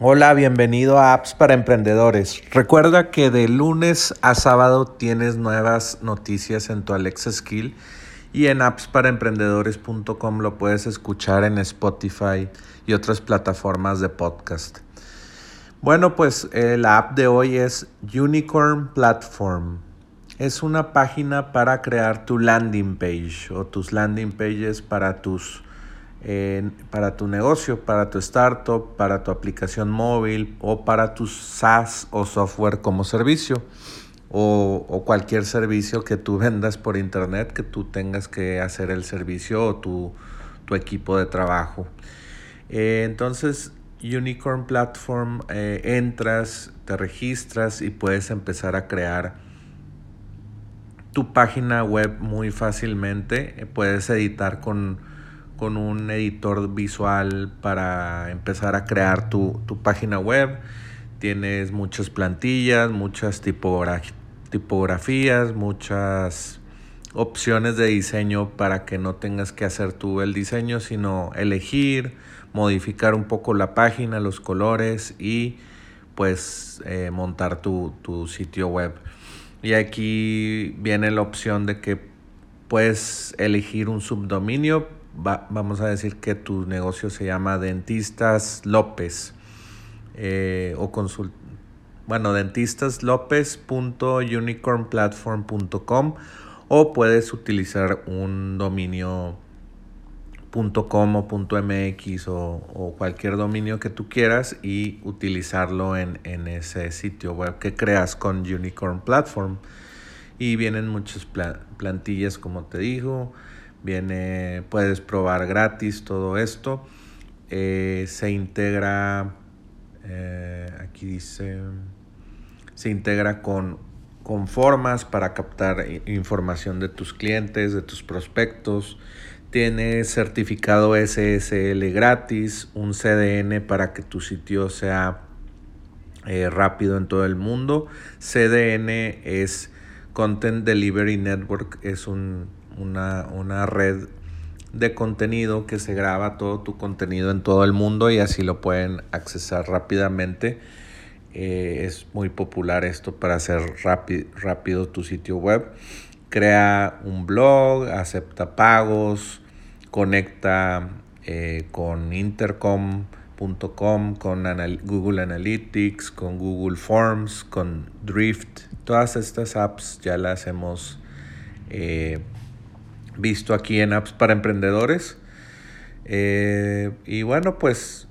Hola, bienvenido a Apps para Emprendedores. Recuerda que de lunes a sábado tienes nuevas noticias en tu Alexa Skill y en appsparaemprendedores.com lo puedes escuchar en Spotify y otras plataformas de podcast. Bueno, pues eh, la app de hoy es Unicorn Platform. Es una página para crear tu landing page o tus landing pages para tus para tu negocio, para tu startup, para tu aplicación móvil o para tu SaaS o software como servicio o, cualquier servicio que tú vendas por internet que tú tengas que hacer el servicio o tu, equipo de trabajo. Eh, entonces, Unicorn Platform, eh, entras, te registras y puedes empezar a crear tu página web muy fácilmente. puedes editar con con un editor visual para empezar a crear tu, página web. Tienes muchas plantillas, muchas tipografías, muchas opciones de diseño para que no tengas que hacer tú el diseño, sino elegir, modificar un poco la página, los colores y pues eh, montar tu, tu sitio web. Y aquí viene la opción de que puedes elegir un subdominio vamos a decir que tu negocio se llama Dentistas López eh, o consult bueno, dentistaslopez.unicornplatform.com o puedes utilizar un dominio .com o .mx o, o, cualquier dominio que tú quieras y utilizarlo en, en, ese sitio web que creas con Unicorn Platform. Y vienen muchas plantillas como te digo, Viene, puedes probar gratis todo esto. Eh, se integra, eh, aquí dice, se integra con, con formas para captar información de tus clientes, de tus prospectos. Tiene certificado SSL gratis, un CDN para que tu sitio sea eh, rápido en todo el mundo. CDN es Content Delivery Network, es un una, red de contenido que se graba todo tu contenido en todo el mundo y así lo pueden accesar rápidamente. Eh, es muy popular esto para hacer rápido tu sitio web. Crea un blog, acepta pagos, conecta eh, con intercom.com, con Google Analytics, con Google Forms, con Drift. Todas estas apps ya las hemos eh, visto aquí en Apps para Emprendedores. Eh, y bueno, pues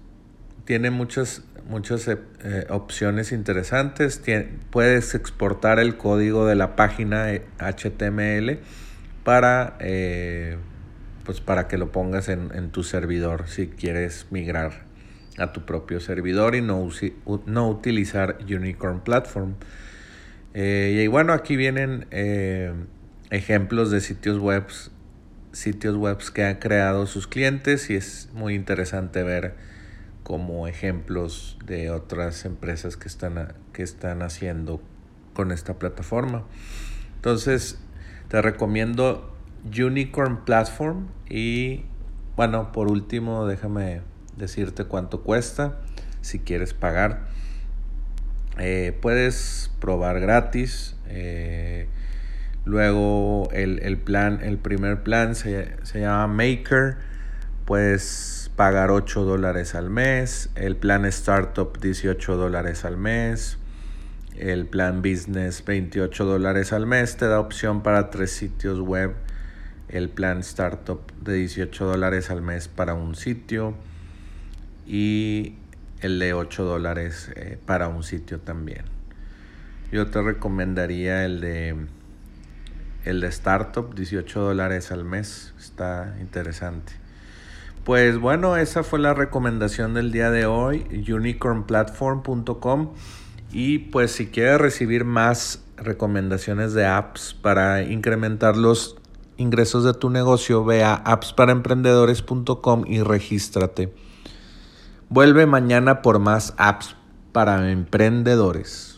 tiene muchas, muchas eh, opciones interesantes. puedes exportar el código de la página HTML eh, para, pues para que lo pongas en, tu servidor si quieres migrar a tu propio servidor y no, no utilizar Unicorn Platform. y bueno, aquí vienen ejemplos de sitios web sitios web que han creado sus clientes y es muy interesante ver como ejemplos de otras empresas que están, que están haciendo con esta plataforma. Entonces, te recomiendo Unicorn Platform y bueno, por último, déjame decirte cuánto cuesta si quieres pagar. Eh, puedes probar gratis. Eh, Luego el, plan, el primer plan se, llama Maker. Puedes pagar 8 dólares al mes. El plan Startup 18 dólares al mes. El plan Business 28 dólares al mes. Te da opción para tres sitios web. El plan Startup de 18 dólares al mes para un sitio. Y el de 8 dólares eh, para un sitio también. Yo te recomendaría el de el de Startup, 18 dólares al mes. Está interesante. Pues bueno, esa fue la recomendación del día de hoy, unicornplatform.com. Y pues si quieres recibir más recomendaciones de apps para incrementar los ingresos de tu negocio, ve a appsparaemprendedores.com y regístrate. Vuelve mañana por más apps para emprendedores.